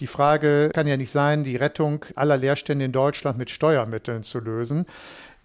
Die Frage kann ja nicht sein, die Rettung aller Leerstände in Deutschland mit Steuermitteln zu lösen.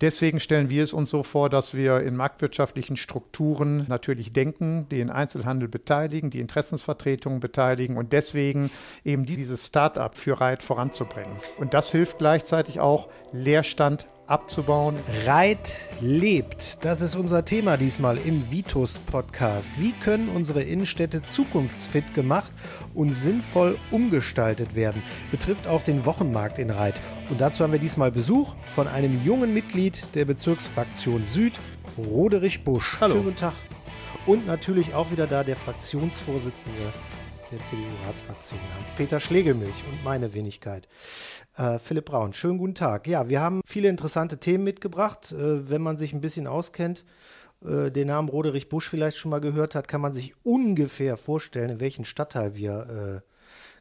Deswegen stellen wir es uns so vor, dass wir in marktwirtschaftlichen Strukturen natürlich denken, den Einzelhandel beteiligen, die Interessensvertretungen beteiligen und deswegen eben dieses Start-up für Reit voranzubringen. Und das hilft gleichzeitig auch, Leerstand abzubauen. Reit lebt. Das ist unser Thema diesmal im Vitus Podcast. Wie können unsere Innenstädte zukunftsfit gemacht und sinnvoll umgestaltet werden? Betrifft auch den Wochenmarkt in Reit. Und dazu haben wir diesmal Besuch von einem jungen Mitglied der Bezirksfraktion Süd, Roderich Busch. Hallo. Schönen guten Tag. Und natürlich auch wieder da der Fraktionsvorsitzende der CDU-Ratsfraktion, Hans-Peter Schlegelmilch und meine Wenigkeit. Äh, Philipp Braun, schönen guten Tag. Ja, wir haben viele interessante Themen mitgebracht. Äh, wenn man sich ein bisschen auskennt, äh, den Namen Roderich Busch vielleicht schon mal gehört hat, kann man sich ungefähr vorstellen, in welchen Stadtteil wir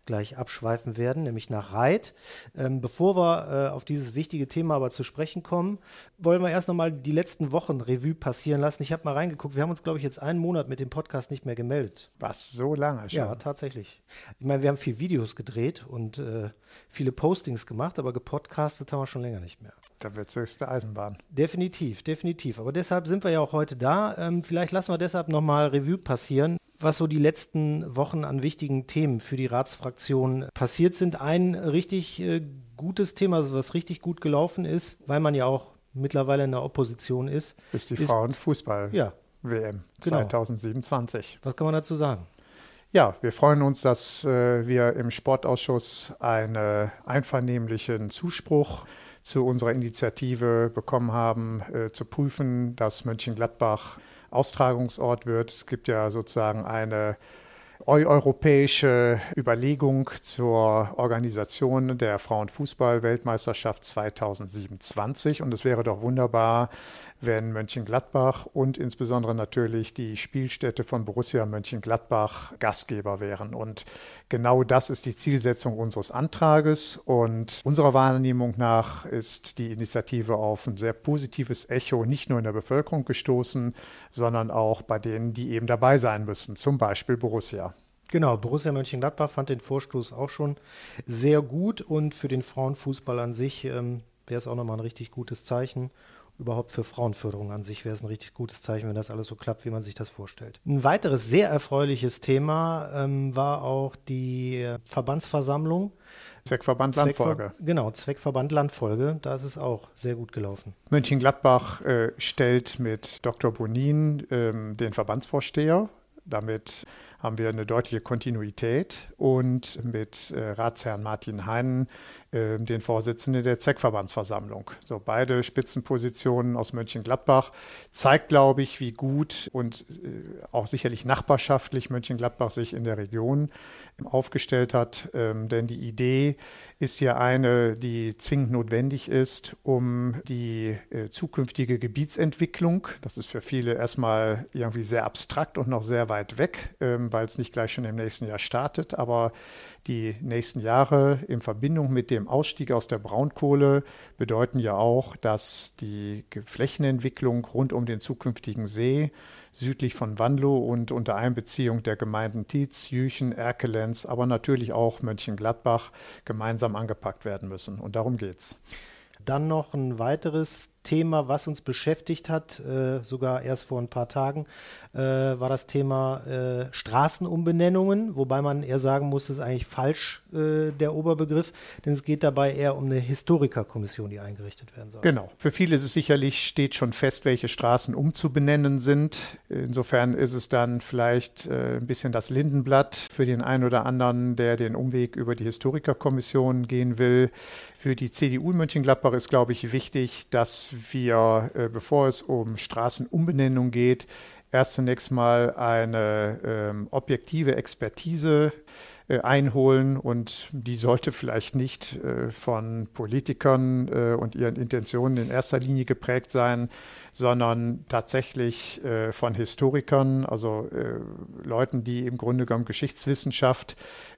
gleich abschweifen werden, nämlich nach Reit. Ähm, bevor wir äh, auf dieses wichtige Thema aber zu sprechen kommen, wollen wir erst nochmal die letzten Wochen Revue passieren lassen. Ich habe mal reingeguckt, wir haben uns, glaube ich, jetzt einen Monat mit dem Podcast nicht mehr gemeldet. Was, so lange schon? Ja, tatsächlich. Ich meine, wir haben viel Videos gedreht und äh, viele Postings gemacht, aber gepodcastet haben wir schon länger nicht mehr. Da wird höchste Eisenbahn. Definitiv, definitiv. Aber deshalb sind wir ja auch heute da. Ähm, vielleicht lassen wir deshalb nochmal Revue passieren was so die letzten Wochen an wichtigen Themen für die Ratsfraktion passiert sind. Ein richtig äh, gutes Thema, also was richtig gut gelaufen ist, weil man ja auch mittlerweile in der Opposition ist. Ist die Frauenfußball-WM ja, genau. 2027. Was kann man dazu sagen? Ja, wir freuen uns, dass äh, wir im Sportausschuss einen einvernehmlichen Zuspruch zu unserer Initiative bekommen haben, äh, zu prüfen, dass Mönchengladbach Austragungsort wird. Es gibt ja sozusagen eine europäische Überlegung zur Organisation der Frauenfußball-Weltmeisterschaft 2027. Und es wäre doch wunderbar, wenn Mönchengladbach und insbesondere natürlich die Spielstätte von Borussia Mönchengladbach Gastgeber wären. Und genau das ist die Zielsetzung unseres Antrages. Und unserer Wahrnehmung nach ist die Initiative auf ein sehr positives Echo nicht nur in der Bevölkerung gestoßen, sondern auch bei denen, die eben dabei sein müssen, zum Beispiel Borussia. Genau, Borussia Mönchengladbach fand den Vorstoß auch schon sehr gut und für den Frauenfußball an sich ähm, wäre es auch nochmal ein richtig gutes Zeichen überhaupt für Frauenförderung an sich wäre es ein richtig gutes Zeichen, wenn das alles so klappt, wie man sich das vorstellt. Ein weiteres sehr erfreuliches Thema ähm, war auch die äh, Verbandsversammlung. Zweckverband Landfolge. Zweckver genau, Zweckverband Landfolge. Da ist es auch sehr gut gelaufen. Mönchengladbach äh, stellt mit Dr. Bonin ähm, den Verbandsvorsteher. Damit haben wir eine deutliche Kontinuität und mit äh, Ratsherrn Martin Heinen äh, den Vorsitzenden der Zweckverbandsversammlung. So beide Spitzenpositionen aus Mönchengladbach zeigt, glaube ich, wie gut und äh, auch sicherlich nachbarschaftlich Mönchengladbach sich in der Region aufgestellt hat. Ähm, denn die Idee ist ja eine, die zwingend notwendig ist, um die äh, zukünftige Gebietsentwicklung, das ist für viele erstmal irgendwie sehr abstrakt und noch sehr weit weg, ähm, weil es nicht gleich schon im nächsten Jahr startet, aber die nächsten Jahre in Verbindung mit dem Ausstieg aus der Braunkohle bedeuten ja auch, dass die Flächenentwicklung rund um den zukünftigen See südlich von Wanlo und unter Einbeziehung der Gemeinden Tietz, Jüchen, Erkelenz, aber natürlich auch Mönchengladbach gemeinsam angepackt werden müssen. Und darum geht's. Dann noch ein weiteres Thema, was uns beschäftigt hat, äh, sogar erst vor ein paar Tagen, äh, war das Thema äh, Straßenumbenennungen, wobei man eher sagen muss, es ist eigentlich falsch äh, der Oberbegriff, denn es geht dabei eher um eine Historikerkommission, die eingerichtet werden soll. Genau. Für viele ist es sicherlich, steht schon fest, welche Straßen umzubenennen sind. Insofern ist es dann vielleicht äh, ein bisschen das Lindenblatt für den einen oder anderen, der den Umweg über die Historikerkommission gehen will. Für die CDU in Mönchengladbach ist, glaube ich, wichtig, dass wir, äh, bevor es um Straßenumbenennung geht, erst zunächst mal eine ähm, objektive Expertise einholen und die sollte vielleicht nicht äh, von Politikern äh, und ihren Intentionen in erster Linie geprägt sein, sondern tatsächlich äh, von Historikern, also äh, Leuten, die im Grunde genommen Geschichtswissenschaft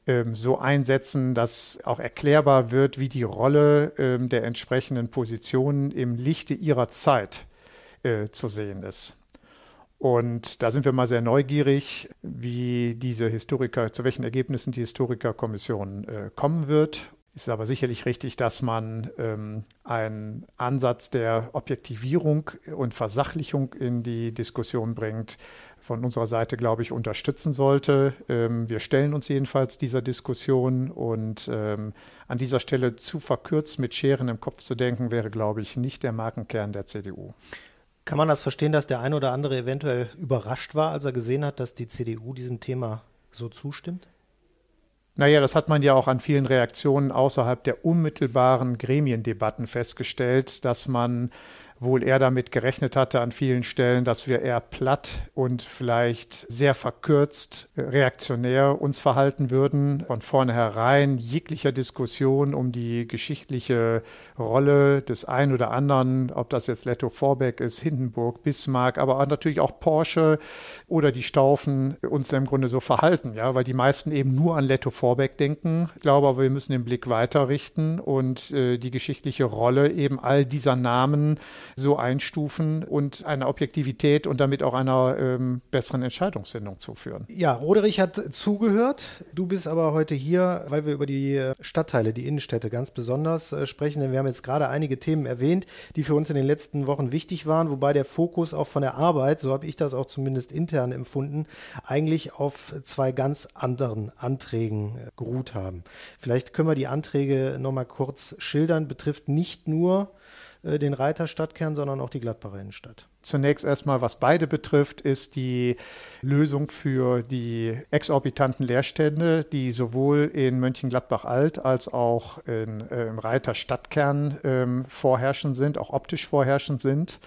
ähm, so einsetzen, dass auch erklärbar wird, wie die Rolle ähm, der entsprechenden Positionen im Lichte ihrer Zeit äh, zu sehen ist. Und da sind wir mal sehr neugierig, wie diese Historiker, zu welchen Ergebnissen die Historikerkommission äh, kommen wird. Es ist aber sicherlich richtig, dass man ähm, einen Ansatz der Objektivierung und Versachlichung in die Diskussion bringt, von unserer Seite, glaube ich, unterstützen sollte. Ähm, wir stellen uns jedenfalls dieser Diskussion und ähm, an dieser Stelle zu verkürzt mit Scheren im Kopf zu denken, wäre, glaube ich, nicht der Markenkern der CDU. Kann man das verstehen, dass der ein oder andere eventuell überrascht war, als er gesehen hat, dass die CDU diesem Thema so zustimmt? Naja, das hat man ja auch an vielen Reaktionen außerhalb der unmittelbaren Gremiendebatten festgestellt, dass man wohl eher damit gerechnet hatte an vielen Stellen, dass wir eher platt und vielleicht sehr verkürzt reaktionär uns verhalten würden. Von vornherein jeglicher Diskussion um die geschichtliche Rolle des einen oder anderen, ob das jetzt Letto Vorbeck ist, Hindenburg, Bismarck, aber natürlich auch Porsche oder die Staufen uns im Grunde so verhalten, ja, weil die meisten eben nur an Letto Vorbeck denken. Ich glaube aber, wir müssen den Blick weiter richten und äh, die geschichtliche Rolle eben all dieser Namen so einstufen und einer Objektivität und damit auch einer ähm, besseren Entscheidungsfindung zuführen. Ja, Roderich hat zugehört. Du bist aber heute hier, weil wir über die Stadtteile, die Innenstädte ganz besonders äh, sprechen, denn wir haben jetzt gerade einige Themen erwähnt, die für uns in den letzten Wochen wichtig waren, wobei der Fokus auch von der Arbeit, so habe ich das auch zumindest intern empfunden, eigentlich auf zwei ganz anderen Anträgen äh, geruht haben. Vielleicht können wir die Anträge nochmal kurz schildern. Betrifft nicht nur den Reiter Stadtkern, sondern auch die Gladbacher Innenstadt. Zunächst erstmal, was beide betrifft, ist die Lösung für die exorbitanten Leerstände, die sowohl in Mönchengladbach-Alt als auch in, äh, im Reiter Stadtkern äh, vorherrschend sind, auch optisch vorherrschend sind.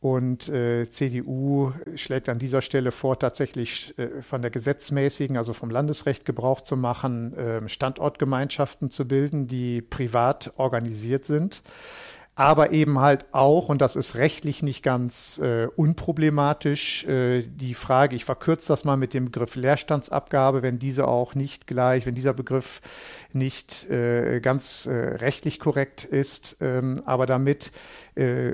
Und äh, CDU schlägt an dieser Stelle vor, tatsächlich äh, von der gesetzmäßigen, also vom Landesrecht Gebrauch zu machen, äh, Standortgemeinschaften zu bilden, die privat organisiert sind aber eben halt auch, und das ist rechtlich nicht ganz äh, unproblematisch, äh, die Frage, ich verkürze das mal mit dem Begriff Leerstandsabgabe, wenn diese auch nicht gleich, wenn dieser Begriff nicht äh, ganz äh, rechtlich korrekt ist, ähm, aber damit äh,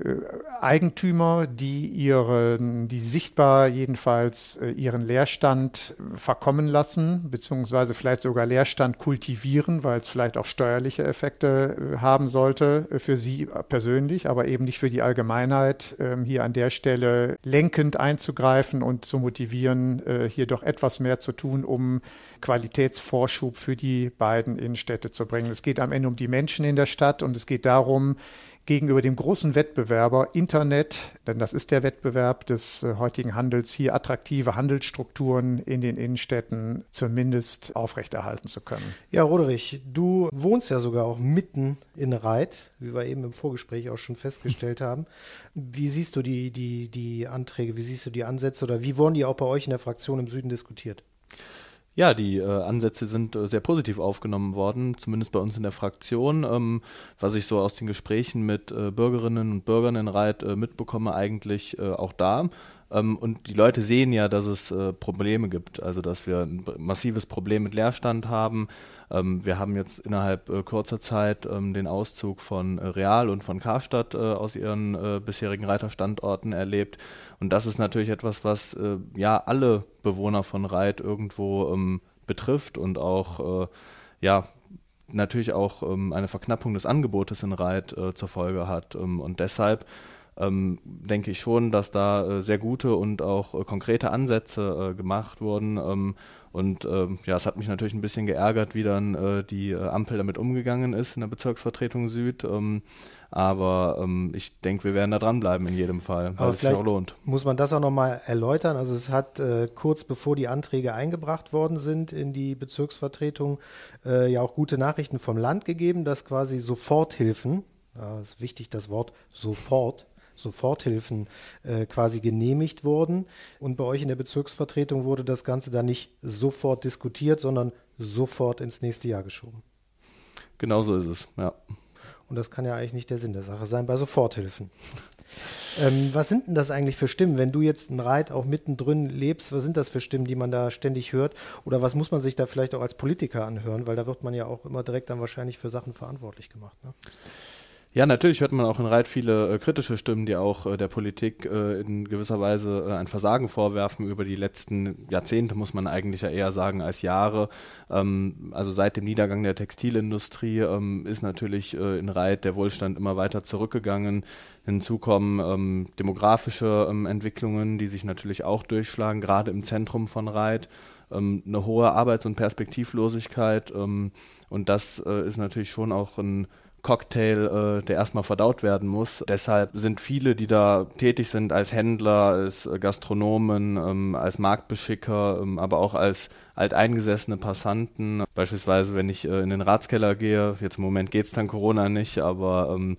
Eigentümer, die ihren, die sichtbar jedenfalls äh, ihren Leerstand verkommen lassen, beziehungsweise vielleicht sogar Leerstand kultivieren, weil es vielleicht auch steuerliche Effekte äh, haben sollte für sie persönlich, aber eben nicht für die Allgemeinheit, ähm, hier an der Stelle lenkend einzugreifen und zu motivieren, hier doch etwas mehr zu tun, um Qualitätsvorschub für die beiden Innenstädte zu bringen. Es geht am Ende um die Menschen in der Stadt und es geht darum, gegenüber dem großen Wettbewerber Internet, denn das ist der Wettbewerb des äh, heutigen Handels, hier attraktive Handelsstrukturen in den Innenstädten zumindest aufrechterhalten zu können. Ja, Roderich, du wohnst ja sogar auch mitten in Reit, wie wir eben im Vorgespräch auch schon festgestellt haben. Wie siehst du die, die, die Anträge, wie siehst du die Ansätze oder wie wurden die auch bei euch in der Fraktion im Süden diskutiert? Ja, die äh, Ansätze sind äh, sehr positiv aufgenommen worden, zumindest bei uns in der Fraktion. Ähm, was ich so aus den Gesprächen mit äh, Bürgerinnen und Bürgern in Reit äh, mitbekomme, eigentlich äh, auch da. Ähm, und die Leute sehen ja, dass es äh, Probleme gibt, also dass wir ein massives Problem mit Leerstand haben. Ähm, wir haben jetzt innerhalb äh, kurzer Zeit ähm, den Auszug von äh, Real und von Karstadt aus ihren bisherigen Reiterstandorten erlebt. Und das ist natürlich etwas, was ja alle Bewohner von Reit irgendwo betrifft und auch ja natürlich auch eine Verknappung des Angebotes in Reit zur Folge hat. Und deshalb ähm, denke ich schon, dass da äh, sehr gute und auch äh, konkrete Ansätze äh, gemacht wurden. Ähm, und ähm, ja, es hat mich natürlich ein bisschen geärgert, wie dann äh, die äh, Ampel damit umgegangen ist in der Bezirksvertretung Süd. Ähm, aber ähm, ich denke, wir werden da dranbleiben in jedem Fall, weil es sich auch lohnt. Muss man das auch nochmal erläutern? Also es hat äh, kurz bevor die Anträge eingebracht worden sind in die Bezirksvertretung ja auch gute Nachrichten vom Land gegeben, dass quasi Soforthilfen, äh, ist wichtig das Wort sofort, Soforthilfen äh, quasi genehmigt wurden. Und bei euch in der Bezirksvertretung wurde das Ganze dann nicht sofort diskutiert, sondern sofort ins nächste Jahr geschoben. Genau so ist es, ja. Und das kann ja eigentlich nicht der Sinn der Sache sein bei Soforthilfen. ähm, was sind denn das eigentlich für Stimmen, wenn du jetzt ein Reit auch mittendrin lebst? Was sind das für Stimmen, die man da ständig hört? Oder was muss man sich da vielleicht auch als Politiker anhören? Weil da wird man ja auch immer direkt dann wahrscheinlich für Sachen verantwortlich gemacht. Ne? Ja, natürlich hört man auch in Reit viele äh, kritische Stimmen, die auch äh, der Politik äh, in gewisser Weise äh, ein Versagen vorwerfen über die letzten Jahrzehnte, muss man eigentlich ja eher sagen, als Jahre. Ähm, also seit dem Niedergang der Textilindustrie ähm, ist natürlich äh, in Reit der Wohlstand immer weiter zurückgegangen. Hinzu kommen ähm, demografische ähm, Entwicklungen, die sich natürlich auch durchschlagen, gerade im Zentrum von Reit. Ähm, eine hohe Arbeits- und Perspektivlosigkeit. Ähm, und das äh, ist natürlich schon auch ein Cocktail, äh, der erstmal verdaut werden muss. Deshalb sind viele, die da tätig sind, als Händler, als äh, Gastronomen, ähm, als Marktbeschicker, ähm, aber auch als alteingesessene Passanten. Beispielsweise, wenn ich äh, in den Ratskeller gehe, jetzt im Moment geht es dann Corona nicht, aber ähm,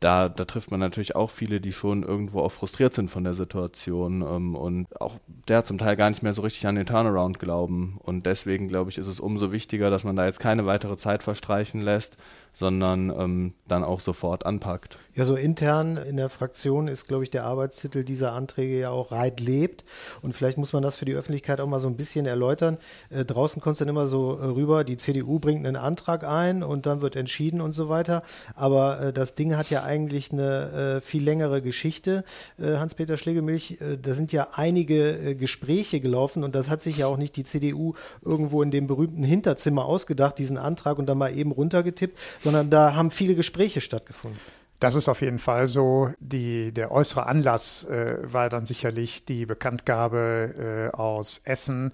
da, da trifft man natürlich auch viele, die schon irgendwo auch frustriert sind von der Situation ähm, und auch der zum Teil gar nicht mehr so richtig an den Turnaround glauben. Und deswegen, glaube ich, ist es umso wichtiger, dass man da jetzt keine weitere Zeit verstreichen lässt, sondern ähm, dann auch sofort anpackt. Ja, so intern in der Fraktion ist, glaube ich, der Arbeitstitel dieser Anträge ja auch Reit lebt. Und vielleicht muss man das für die Öffentlichkeit auch mal so ein bisschen erläutern. Äh, draußen kommt es dann immer so äh, rüber, die CDU bringt einen Antrag ein und dann wird entschieden und so weiter. Aber äh, das Ding hat ja eigentlich eine äh, viel längere Geschichte. Äh, Hans-Peter Schlegelmilch, da sind ja einige Gespräche gelaufen und das hat sich ja auch nicht die CDU irgendwo in dem berühmten Hinterzimmer ausgedacht, diesen Antrag und dann mal eben runtergetippt, sondern da haben viele Gespräche stattgefunden. Das ist auf jeden Fall so. Die, der äußere Anlass äh, war dann sicherlich die Bekanntgabe äh, aus Essen,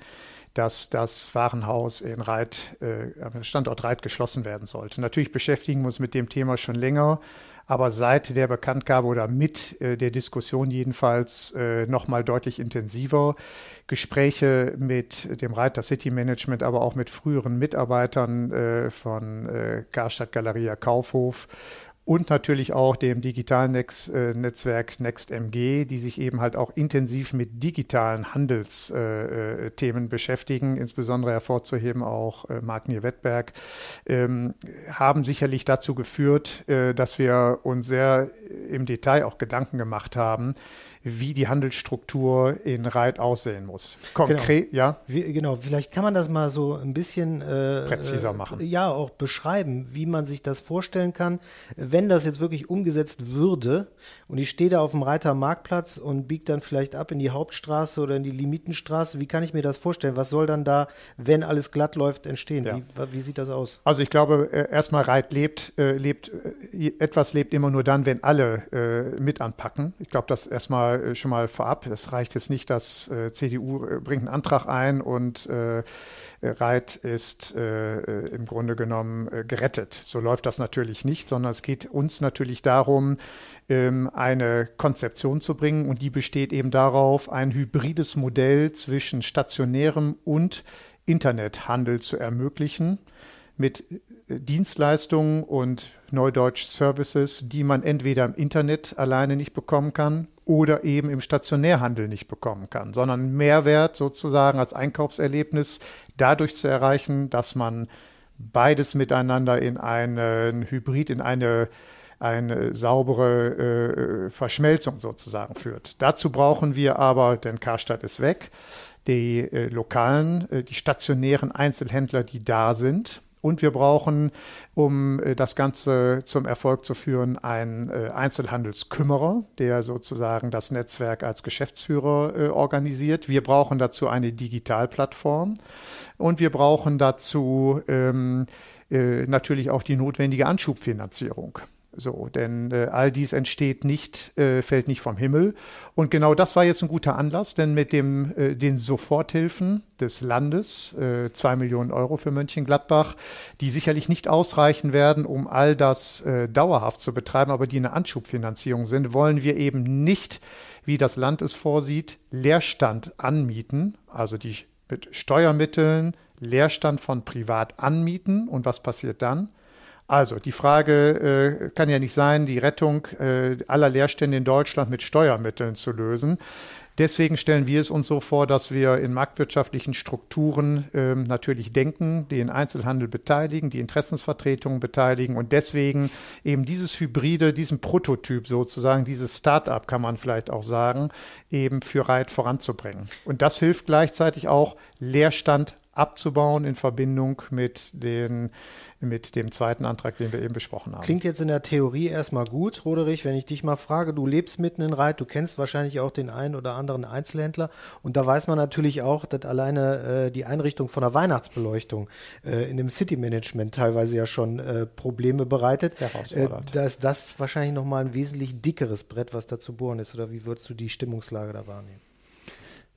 dass das Warenhaus in Reit, äh, am Standort Reit geschlossen werden sollte. Natürlich beschäftigen wir uns mit dem Thema schon länger, aber seit der Bekanntgabe oder mit äh, der Diskussion jedenfalls äh, nochmal deutlich intensiver. Gespräche mit dem Reiter City Management, aber auch mit früheren Mitarbeitern äh, von äh, Karstadt Galeria Kaufhof und natürlich auch dem digitalen äh, Netzwerk NextMG, die sich eben halt auch intensiv mit digitalen Handelsthemen äh, äh beschäftigen, insbesondere hervorzuheben auch äh, Magnier Wettberg, ähm, haben sicherlich dazu geführt, dass wir uns sehr im Detail auch Gedanken gemacht haben, wie die Handelsstruktur in Reit aussehen muss. Konkret, genau. ja. Wie, genau, vielleicht kann man das mal so ein bisschen äh, präziser machen. Äh, ja, auch beschreiben, wie man sich das vorstellen kann, wenn das jetzt wirklich umgesetzt würde und ich stehe da auf dem Reiter Marktplatz und biege dann vielleicht ab in die Hauptstraße oder in die Limitenstraße. Wie kann ich mir das vorstellen? Was soll dann da, wenn alles glatt läuft, entstehen? Ja. Wie, wie, sieht das aus? Also ich glaube, äh, erstmal Reit lebt, äh, lebt, äh, etwas lebt immer nur dann, wenn alle mit anpacken. Ich glaube, das erstmal äh, schon mal vorab. Es reicht jetzt nicht, dass äh, CDU äh, bringt einen Antrag ein und äh, Reit ist äh, im Grunde genommen gerettet. So läuft das natürlich nicht, sondern es geht uns natürlich darum, ähm, eine Konzeption zu bringen und die besteht eben darauf, ein hybrides Modell zwischen stationärem und Internethandel zu ermöglichen mit Dienstleistungen und Neudeutsch Services, die man entweder im Internet alleine nicht bekommen kann oder eben im Stationärhandel nicht bekommen kann, sondern Mehrwert sozusagen als Einkaufserlebnis dadurch zu erreichen, dass man beides miteinander in einen Hybrid, in eine, eine saubere äh, Verschmelzung sozusagen führt. Dazu brauchen wir aber, denn Karstadt ist weg, die äh, lokalen, äh, die stationären Einzelhändler, die da sind, und wir brauchen, um äh, das Ganze zum Erfolg zu führen, einen äh, Einzelhandelskümmerer, der sozusagen das Netzwerk als Geschäftsführer äh, organisiert. Wir brauchen dazu eine Digitalplattform und wir brauchen dazu ähm, natürlich auch die notwendige Anschubfinanzierung. So, denn äh, all dies entsteht nicht, äh, fällt nicht vom Himmel. Und genau das war jetzt ein guter Anlass, denn mit dem, äh, den Soforthilfen des Landes, äh, zwei Millionen Euro für Mönchengladbach, die sicherlich nicht ausreichen werden, um all das äh, dauerhaft zu betreiben, aber die eine Anschubfinanzierung sind, wollen wir eben nicht, wie das Land es vorsieht, Leerstand anmieten, also die mit Steuermitteln Leerstand von privat anmieten. Und was passiert dann? Also die Frage äh, kann ja nicht sein, die Rettung äh, aller Leerstände in Deutschland mit Steuermitteln zu lösen. Deswegen stellen wir es uns so vor, dass wir in marktwirtschaftlichen Strukturen ähm, natürlich denken, den Einzelhandel beteiligen, die Interessensvertretungen beteiligen und deswegen eben dieses Hybride, diesen Prototyp sozusagen, dieses Start-up kann man vielleicht auch sagen, eben für Reit voranzubringen. Und das hilft gleichzeitig auch, Leerstand abzubauen in Verbindung mit, den, mit dem zweiten Antrag, den wir eben besprochen haben. Klingt jetzt in der Theorie erstmal gut, Roderich, wenn ich dich mal frage, du lebst mitten in Reit, du kennst wahrscheinlich auch den einen oder anderen Einzelhändler und da weiß man natürlich auch, dass alleine äh, die Einrichtung von der Weihnachtsbeleuchtung äh, in dem City-Management teilweise ja schon äh, Probleme bereitet. Äh, da ist das wahrscheinlich nochmal ein wesentlich dickeres Brett, was da zu bohren ist oder wie würdest du die Stimmungslage da wahrnehmen?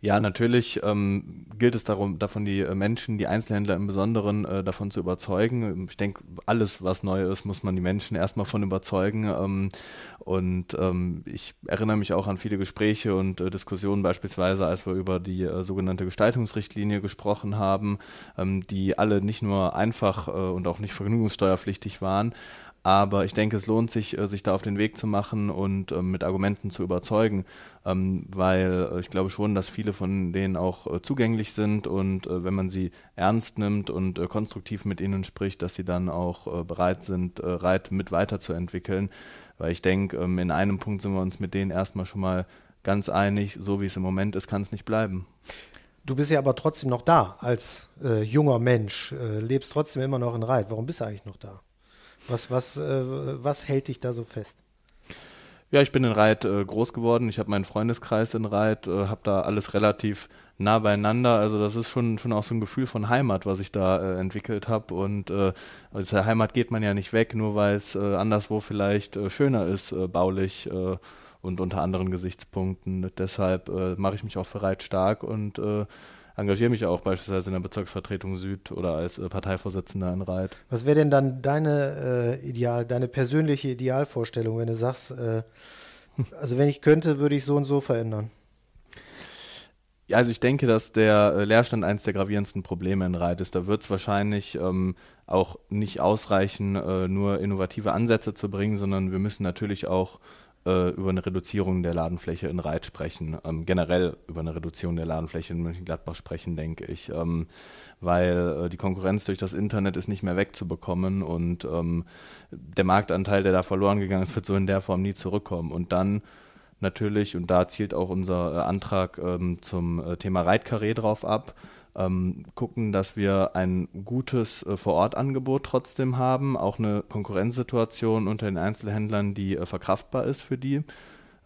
Ja, natürlich ähm, gilt es darum, davon die äh, Menschen, die Einzelhändler im Besonderen äh, davon zu überzeugen. Ich denke, alles, was neu ist, muss man die Menschen erstmal von überzeugen. Ähm, und ähm, ich erinnere mich auch an viele Gespräche und äh, Diskussionen, beispielsweise, als wir über die äh, sogenannte Gestaltungsrichtlinie gesprochen haben, ähm, die alle nicht nur einfach äh, und auch nicht vergnügungssteuerpflichtig waren, aber ich denke, es lohnt sich, äh, sich da auf den Weg zu machen und ähm, mit Argumenten zu überzeugen, ähm, weil äh, ich glaube schon, dass viele von denen auch äh, zugänglich sind und wenn man sie ernst nimmt und konstruktiv mit ihnen spricht, dass sie dann auch bereit sind, Reit mit weiterzuentwickeln. Weil ich denke, ähm, in einem Punkt sind wir uns mit denen erstmal schon mal ganz einig, so wie es im Moment ist, kann es nicht bleiben. Du bist ja aber trotzdem noch da als äh, junger Mensch, äh, lebst trotzdem immer noch in Reit. Warum bist du eigentlich noch da? Was, was, äh, was hält dich da so fest? Ja, ich bin in Reit äh, groß geworden. Ich habe meinen Freundeskreis in Reit, äh, habe da alles relativ nah beieinander. Also das ist schon, schon auch so ein Gefühl von Heimat, was ich da äh, entwickelt habe. Und äh, aus der Heimat geht man ja nicht weg, nur weil es äh, anderswo vielleicht äh, schöner ist, äh, baulich äh, und unter anderen Gesichtspunkten. Deshalb mache ich mich auch für Reit stark und engagiere mich auch beispielsweise in der Bezirksvertretung Süd oder als äh, Parteivorsitzender in Reit. Was wäre denn dann deine äh, Ideal, deine persönliche Idealvorstellung, wenn du sagst, äh, also wenn ich könnte, würde ich so und so verändern? Ja, also ich denke, dass der äh, Leerstand eines der gravierendsten Probleme in Reit ist. Da wird es wahrscheinlich ähm, auch nicht ausreichen, äh, nur innovative Ansätze zu bringen, sondern wir müssen natürlich auch äh, über eine Reduzierung der Ladenfläche in Reit sprechen, ähm, generell über eine Reduzierung der Ladenfläche in Mönchengladbach sprechen, denke ich, ähm, weil äh, die Konkurrenz durch das Internet ist nicht mehr wegzubekommen und ähm, der Marktanteil, der da verloren gegangen ist, wird so in der Form nie zurückkommen. Und dann natürlich, und da zielt auch unser äh, Antrag ähm, zum äh, Thema Reitkarree drauf ab, ähm, gucken, dass wir ein gutes äh, Vorortangebot trotzdem haben, auch eine Konkurrenzsituation unter den Einzelhändlern, die äh, verkraftbar ist für die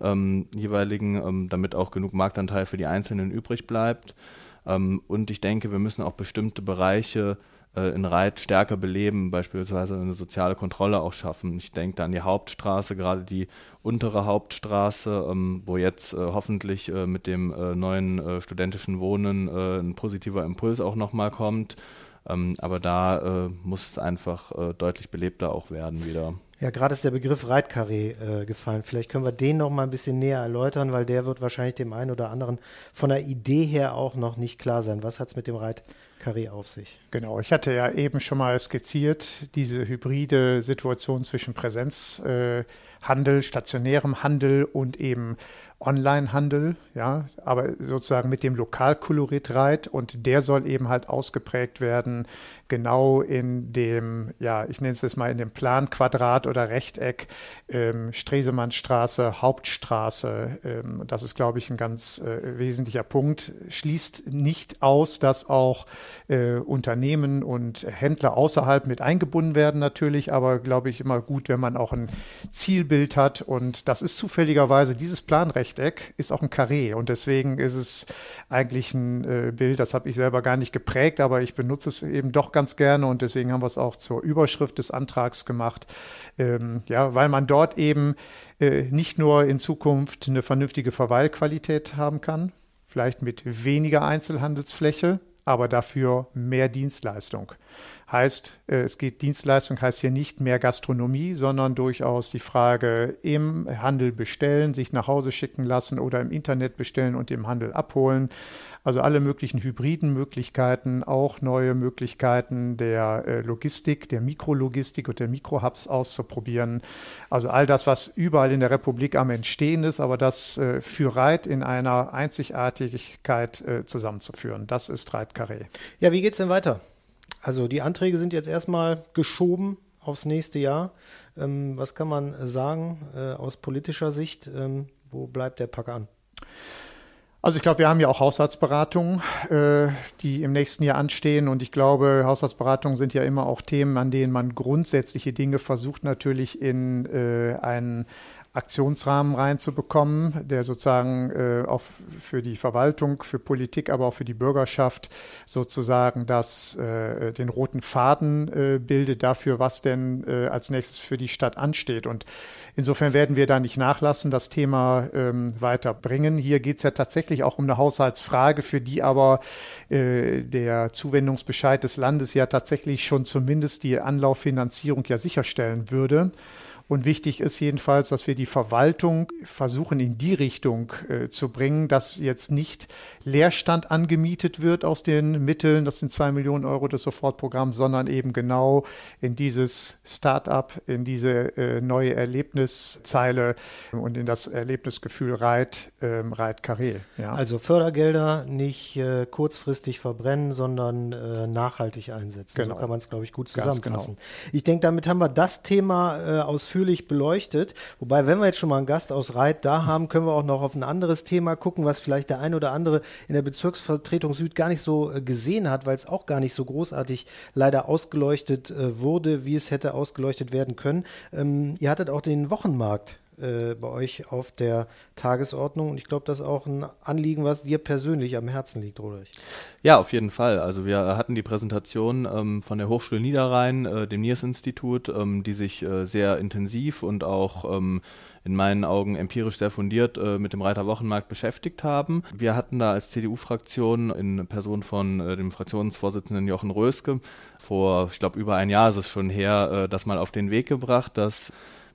ähm, jeweiligen, ähm, damit auch genug Marktanteil für die Einzelnen übrig bleibt. Ähm, und ich denke, wir müssen auch bestimmte Bereiche in Reit stärker beleben, beispielsweise eine soziale Kontrolle auch schaffen. Ich denke da an die Hauptstraße, gerade die untere Hauptstraße, ähm, wo jetzt äh, hoffentlich äh, mit dem äh, neuen äh, studentischen Wohnen äh, ein positiver Impuls auch nochmal kommt. Ähm, aber da muss es einfach deutlich belebter auch werden wieder. Ja, gerade ist der Begriff Reitkarree äh, gefallen. Vielleicht können wir den noch mal ein bisschen näher erläutern, weil der wird wahrscheinlich dem einen oder anderen von der Idee her auch noch nicht klar sein. Was hat es mit dem Reitkarree auf sich? Genau, ich hatte ja eben schon mal skizziert, diese hybride Situation zwischen Präsenzhandel, äh, stationärem Handel und eben Online-Handel, ja, aber sozusagen mit dem Lokalkolorit und der soll eben halt ausgeprägt werden, genau in dem, ja, ich nenne es jetzt mal in dem Planquadrat oder Rechteck, ähm, Stresemannstraße, Hauptstraße. Ähm, das ist, glaube ich, ein ganz äh, wesentlicher Punkt. Schließt nicht aus, dass auch äh, Unternehmen und Händler außerhalb mit eingebunden werden, natürlich, aber glaube ich immer gut, wenn man auch ein Zielbild hat. Und das ist zufälligerweise dieses Planrecht Rechteck ist auch ein Karree und deswegen ist es eigentlich ein äh, Bild, das habe ich selber gar nicht geprägt, aber ich benutze es eben doch ganz gerne. Und deswegen haben wir es auch zur Überschrift des Antrags gemacht. Ähm, ja, weil man dort eben äh, nicht nur in Zukunft eine vernünftige Verweilqualität haben kann, vielleicht mit weniger Einzelhandelsfläche, aber dafür mehr Dienstleistung. Heißt, äh, es geht Dienstleistung heißt hier nicht mehr Gastronomie, sondern durchaus die Frage im Handel bestellen, sich nach Hause schicken lassen oder im Internet bestellen und im Handel abholen. Also alle möglichen hybriden Möglichkeiten, auch neue Möglichkeiten der äh, Logistik, der Mikrologistik und der Mikrohubs auszuprobieren. Also all das, was überall in der Republik am Entstehen ist, aber das äh, für Reit in einer Einzigartigkeit zusammenzuführen. Das ist Reit Carré. Ja, wie geht's denn weiter? Also die Anträge sind jetzt erstmal geschoben aufs nächste Jahr. Ähm, was kann man sagen äh, aus politischer Sicht? Ähm, wo bleibt der Pack an? Also ich glaube, wir haben ja auch Haushaltsberatungen, äh, die im nächsten Jahr anstehen. Und ich glaube, Haushaltsberatungen sind ja immer auch Themen, an denen man grundsätzliche Dinge versucht natürlich in äh, einen Aktionsrahmen reinzubekommen, der sozusagen äh, auch für die Verwaltung, für Politik, aber auch für die Bürgerschaft sozusagen das, äh, den roten Faden äh, bildet dafür, was denn äh, als nächstes für die Stadt ansteht. Und insofern werden wir da nicht nachlassen, das Thema ähm, weiterbringen. Hier geht es ja tatsächlich auch um eine Haushaltsfrage, für die aber äh, der Zuwendungsbescheid des Landes ja tatsächlich schon zumindest die Anlauffinanzierung ja sicherstellen würde. Und wichtig ist jedenfalls, dass wir die Verwaltung versuchen in die Richtung äh, zu bringen, dass jetzt nicht Leerstand angemietet wird aus den Mitteln, das sind zwei Millionen Euro des Sofortprogramms, sondern eben genau in dieses Start-up, in diese äh, neue Erlebniszeile und in das Erlebnisgefühl Reit, ähm, Reit Karel. Ja. Also Fördergelder nicht äh, kurzfristig verbrennen, sondern äh, nachhaltig einsetzen. Genau. So kann man es, glaube ich, gut genau. zusammenfassen. Genau. Ich denke, damit haben wir das Thema äh, ausführlich ausführlich beleuchtet. Wobei, wenn wir jetzt schon mal einen Gast aus Reit da haben, können wir auch noch auf ein anderes Thema gucken, was vielleicht der ein oder andere in der Bezirksvertretung Süd gar nicht so äh, gesehen hat, weil es auch gar nicht so großartig leider ausgeleuchtet äh, wurde, wie es hätte ausgeleuchtet werden können. Ähm, ihr hattet auch den Wochenmarkt äh, bei euch auf der Tagesordnung. Und ich glaube, das ist auch ein Anliegen, was dir persönlich am Herzen liegt, Rodrich. Ja, auf jeden Fall. Also wir hatten die Präsentation ähm, von der Hochschule Niederrhein, äh, dem Niers-Institut, ähm, die sich äh, sehr intensiv und auch ähm, in meinen Augen empirisch sehr fundiert äh, mit dem Reiter Wochenmarkt beschäftigt haben. Wir hatten da als CDU-Fraktion in Person von äh, dem Fraktionsvorsitzenden Jochen Röske vor, ich glaube, über ein Jahr ist es schon her, das mal auf den Weg gebracht, dass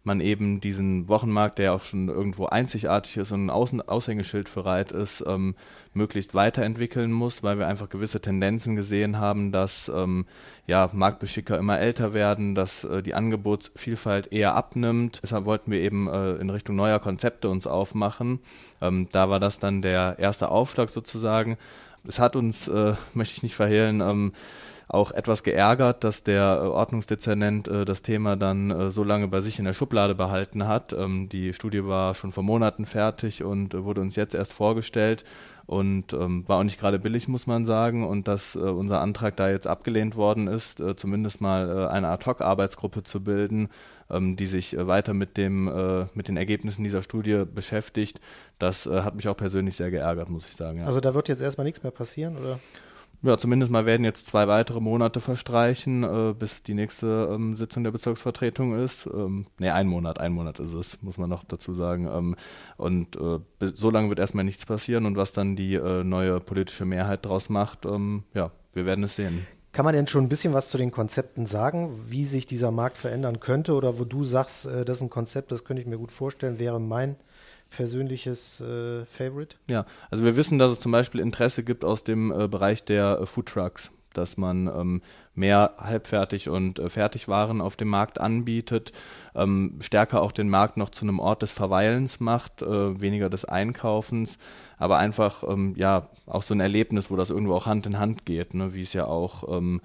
man eben diesen Wochenmarkt, der auch schon irgendwo einzigartig ist und ein Außen Aushängeschild für Reit ist, ähm, möglichst weiterentwickeln muss, weil wir einfach gewisse Tendenzen gesehen haben, dass ähm, ja, Marktbeschicker immer älter werden, dass äh, die Angebotsvielfalt eher abnimmt. Deshalb wollten wir eben äh, in Richtung neuer Konzepte uns aufmachen. Ähm, da war das dann der erste Aufschlag sozusagen. Es hat uns, äh, möchte ich nicht verhehlen, ähm, auch etwas geärgert, dass der äh, Ordnungsdezernent äh, das Thema dann äh, so lange bei sich in der Schublade behalten hat. Ähm, die Studie war schon vor Monaten fertig und äh, wurde uns jetzt erst vorgestellt und ähm, war auch nicht gerade billig, muss man sagen. Und dass äh, unser Antrag da jetzt abgelehnt worden ist, äh, zumindest mal äh, eine Ad-Hoc-Arbeitsgruppe zu bilden, ähm, die sich äh, weiter mit, dem, äh, mit den Ergebnissen dieser Studie beschäftigt, das hat mich auch persönlich sehr geärgert, muss ich sagen. Ja. Also da wird jetzt erstmal nichts mehr passieren, oder? Ja, zumindest mal werden jetzt zwei weitere Monate verstreichen, äh, bis die nächste ähm, Sitzung der Bezirksvertretung ist. Ähm, ne, ein Monat, ein Monat ist es, muss man noch dazu sagen. Ähm, und äh, so lange wird erstmal nichts passieren und was dann die äh, neue politische Mehrheit daraus macht, ähm, ja, wir werden es sehen. Kann man denn schon ein bisschen was zu den Konzepten sagen, wie sich dieser Markt verändern könnte oder wo du sagst, äh, das ist ein Konzept, das könnte ich mir gut vorstellen, wäre mein persönliches äh, Favorite? Ja, also wir wissen, dass es zum Beispiel Interesse gibt aus dem äh, Bereich der äh, Food Trucks, dass man ähm, mehr halbfertig und äh, Fertigwaren auf dem Markt anbietet, ähm, stärker auch den Markt noch zu einem Ort des Verweilens macht, äh, weniger des Einkaufens, aber einfach ähm, ja auch so ein Erlebnis, wo das irgendwo auch Hand in Hand geht, ne, wie es ja auch ähm,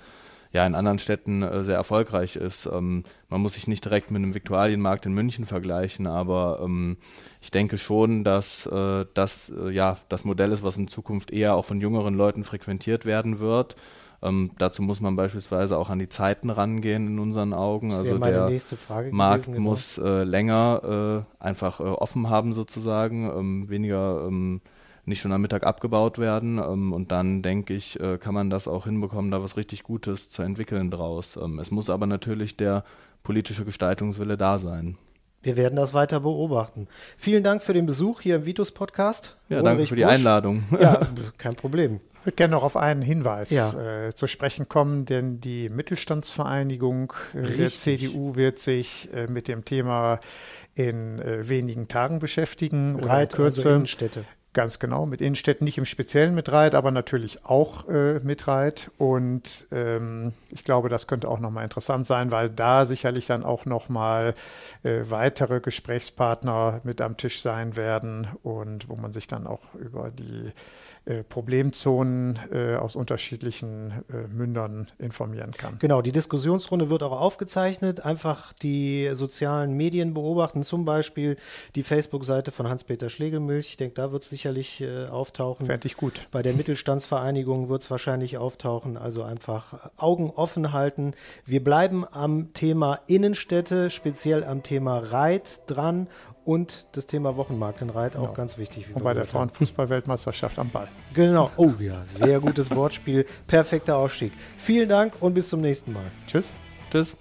ja in anderen Städten äh, sehr erfolgreich ist. Ähm, man muss sich nicht direkt mit einem Viktualienmarkt in München vergleichen, aber ähm, ich denke schon, dass äh, das äh, ja das Modell ist, was in Zukunft eher auch von jüngeren Leuten frequentiert werden wird. Ähm, dazu muss man beispielsweise auch an die Zeiten rangehen in unseren Augen. Also der Markt gewesen, genau. muss äh, länger äh, einfach äh, offen haben sozusagen, ähm, weniger ähm, nicht schon am Mittag abgebaut werden. Ähm, und dann denke ich, äh, kann man das auch hinbekommen, da was richtig Gutes zu entwickeln draus. Ähm, es muss aber natürlich der politische Gestaltungswille da sein. Wir werden das weiter beobachten. Vielen Dank für den Besuch hier im Vitus Podcast. Ja, Ulrich danke für die Busch. Einladung. Ja, kein Problem. Ich würde gerne noch auf einen Hinweis ja. äh, zu sprechen kommen, denn die Mittelstandsvereinigung Richtig. der CDU wird sich äh, mit dem Thema in äh, wenigen Tagen beschäftigen Reit, oder in Kürze. Ganz genau, mit Innenstädten nicht im Speziellen mit Reit, aber natürlich auch äh, mit Reit. Und ähm, ich glaube, das könnte auch nochmal interessant sein, weil da sicherlich dann auch nochmal äh, weitere Gesprächspartner mit am Tisch sein werden und wo man sich dann auch über die äh, Problemzonen äh, aus unterschiedlichen äh, Mündern informieren kann. Genau, die Diskussionsrunde wird auch aufgezeichnet. Einfach die sozialen Medien beobachten, zum Beispiel die Facebook-Seite von Hans-Peter Schlegelmilch. Ich denke, da wird sich sicherlich äh, auftauchen. Ich gut. Bei der Mittelstandsvereinigung wird es wahrscheinlich auftauchen. Also einfach Augen offen halten. Wir bleiben am Thema Innenstädte, speziell am Thema Reit dran und das Thema Wochenmarkt in Reit auch Genau. ganz wichtig. wie Und bei der. Frauenfußball-Weltmeisterschaft am Ball. Genau. Oh ja, sehr gutes Wortspiel. Perfekter Ausstieg. Vielen Dank und bis zum nächsten Mal. Tschüss. Tschüss.